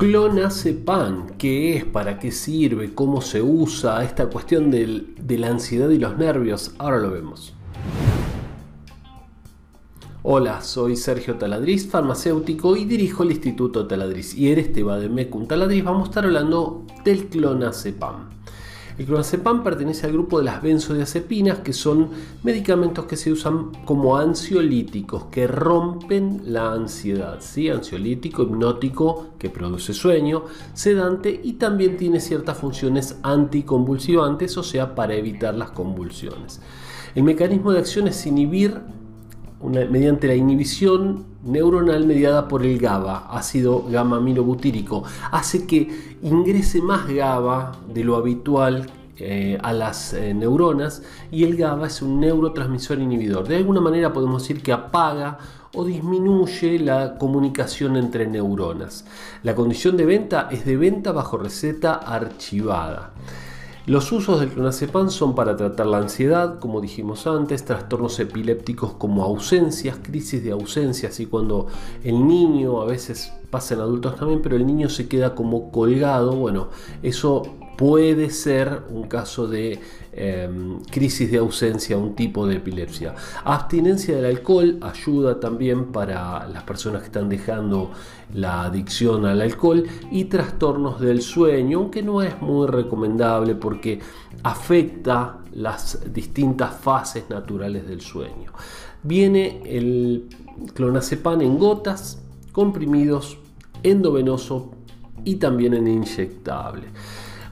Clonazepam, ¿qué es? ¿Para qué sirve? ¿Cómo se usa? Esta cuestión de la ansiedad y los nervios, ahora lo vemos. Hola, soy Sergio Taladriz, farmacéutico y dirijo el Instituto Taladriz. Y en este Bademecum Taladriz vamos a estar hablando del clonazepam. El clonazepam pertenece al grupo de las benzodiazepinas, que son medicamentos que se usan como ansiolíticos, que rompen la ansiedad. Ansiolítico, hipnótico, que produce sueño, sedante y también tiene ciertas funciones anticonvulsivantes, o sea, para evitar las convulsiones. El mecanismo de acción es inhibir mediante la inhibición neuronal mediada por el GABA, ácido gamma aminobutírico, hace que ingrese más GABA de lo habitual eh, a las eh, neuronas y el GABA es un neurotransmisor inhibidor. De alguna manera podemos decir que apaga o disminuye la comunicación entre neuronas. La condición de venta es de venta bajo receta archivada. Los usos del clonazepam son para tratar la ansiedad, como dijimos antes, trastornos epilépticos como ausencias, crisis de ausencias, y cuando el niño, a veces pasa en adultos también, pero el niño se queda como colgado, bueno, eso puede ser un caso de eh, crisis de ausencia, un tipo de epilepsia. Abstinencia del alcohol ayuda también para las personas que están dejando la adicción al alcohol y trastornos del sueño, aunque no es muy recomendable porque afecta las distintas fases naturales del sueño. Viene el clonazepam en gotas, comprimidos, endovenoso y también en inyectable.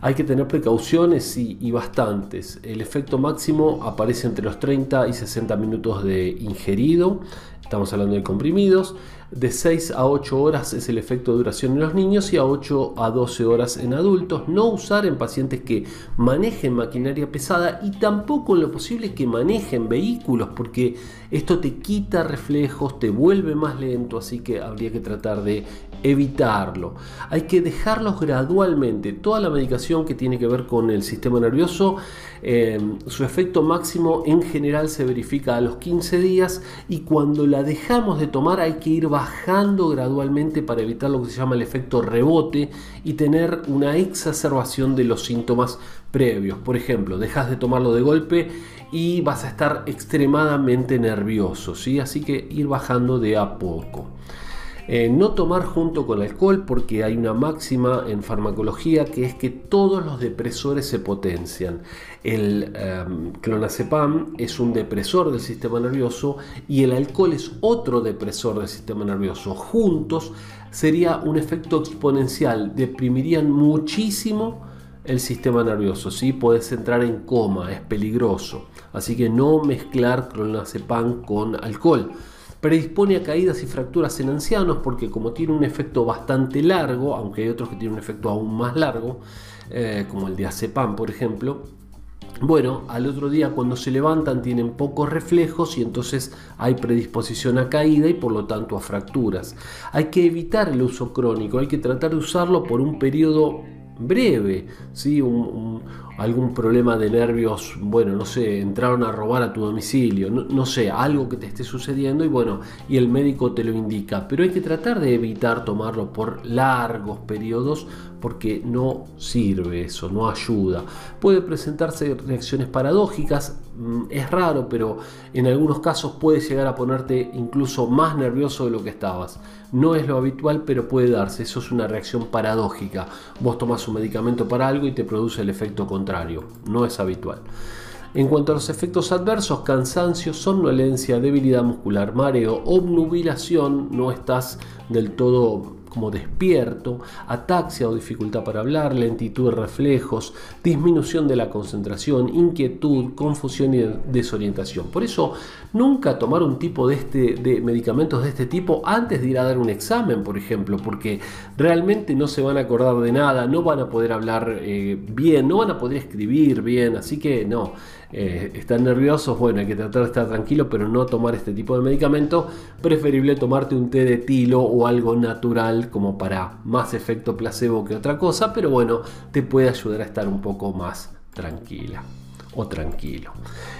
Hay que tener precauciones y, y, bastantes. El efecto máximo aparece entre los 30 y 60 minutos de ingerido. Estamos hablando de comprimidos. De 6 a 8 horas es el efecto de duración en los niños y a 8 a 12 horas en adultos. No usar en pacientes que manejen maquinaria pesada y tampoco en lo posible que manejen vehículos porque esto te quita reflejos, te vuelve más lento, así que habría que tratar de evitarlo. Hay que dejarlos gradualmente. Toda la medicación que tiene que ver con el sistema nervioso, eh, su efecto máximo en general se verifica a los 15 días y cuando la dejamos de tomar hay que ir bajando gradualmente para evitar lo que se llama el efecto rebote y tener una exacerbación de los síntomas previos. Por ejemplo, dejas de tomarlo de golpe y vas a estar extremadamente nervioso, ¿sí? así que ir bajando de a poco. Eh, no tomar junto con alcohol porque hay una máxima en farmacología que es que todos los depresores se potencian. El eh, clonazepam es un depresor del sistema nervioso y el alcohol es otro depresor del sistema nervioso. Juntos sería un efecto exponencial, deprimirían muchísimo el sistema nervioso, ¿sí? puedes entrar en coma, es peligroso. Así que no mezclar clonazepam con alcohol predispone a caídas y fracturas en ancianos porque como tiene un efecto bastante largo, aunque hay otros que tienen un efecto aún más largo, eh, como el de azepam por ejemplo, bueno, al otro día cuando se levantan tienen pocos reflejos y entonces hay predisposición a caída y por lo tanto a fracturas. Hay que evitar el uso crónico, hay que tratar de usarlo por un periodo breve, ¿sí? Algún problema de nervios, bueno, no sé, entraron a robar a tu domicilio, no, sé, algo que te esté sucediendo y bueno, y el médico te lo indica, pero hay que tratar de evitar tomarlo por largos periodos porque no sirve eso, no ayuda. Puede presentarse reacciones paradójicas, es raro, pero en algunos casos puede llegar a ponerte incluso más nervioso de lo que estabas. No es lo habitual, pero puede darse. Eso es una reacción paradójica. Vos tomas un medicamento para algo y te produce el efecto contrario. No es habitual. En cuanto a los efectos adversos, cansancio, somnolencia, debilidad muscular, mareo, obnubilación, no estás del todo como despierto, ataxia o dificultad para hablar, lentitud de reflejos, disminución de la concentración, inquietud, confusión y desorientación. Por eso, nunca tomar un tipo de, este, de medicamentos de este tipo antes de ir a dar un examen, por ejemplo, porque realmente no se van a acordar de nada, no van a poder hablar eh, bien, no van a poder escribir bien, así que no. Eh, están nerviosos, bueno, hay que tratar de estar tranquilo, pero no tomar este tipo de medicamento. Preferible tomarte un té de tilo o algo natural como para más efecto placebo que otra cosa, pero bueno, te puede ayudar a estar un poco más tranquila o tranquilo.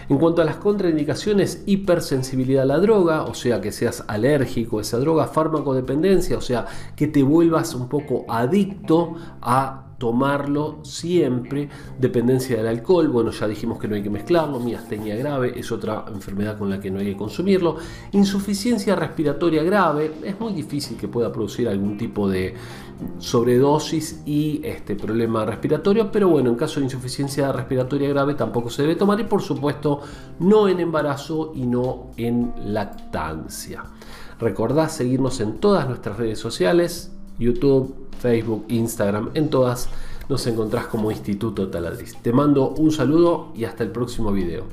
En cuanto a las contraindicaciones, hipersensibilidad a la droga, o sea que seas alérgico a esa droga, farmacodependencia, o sea que te vuelvas un poco adicto a tomarlo siempre, dependencia del alcohol, bueno ya dijimos que no hay que mezclarlo, miastenia grave es otra enfermedad con la que no hay que consumirlo, insuficiencia respiratoria grave, es muy difícil que pueda producir algún tipo de sobredosis y este problema respiratorio, pero bueno, en caso de insuficiencia respiratoria grave tampoco se debe tomar y por supuesto no en embarazo y no en lactancia. Recordá seguirnos en todas nuestras redes sociales, YouTube, Facebook, Instagram, en todas nos encontrás como Instituto Taladriz. Te mando un saludo y hasta el próximo video.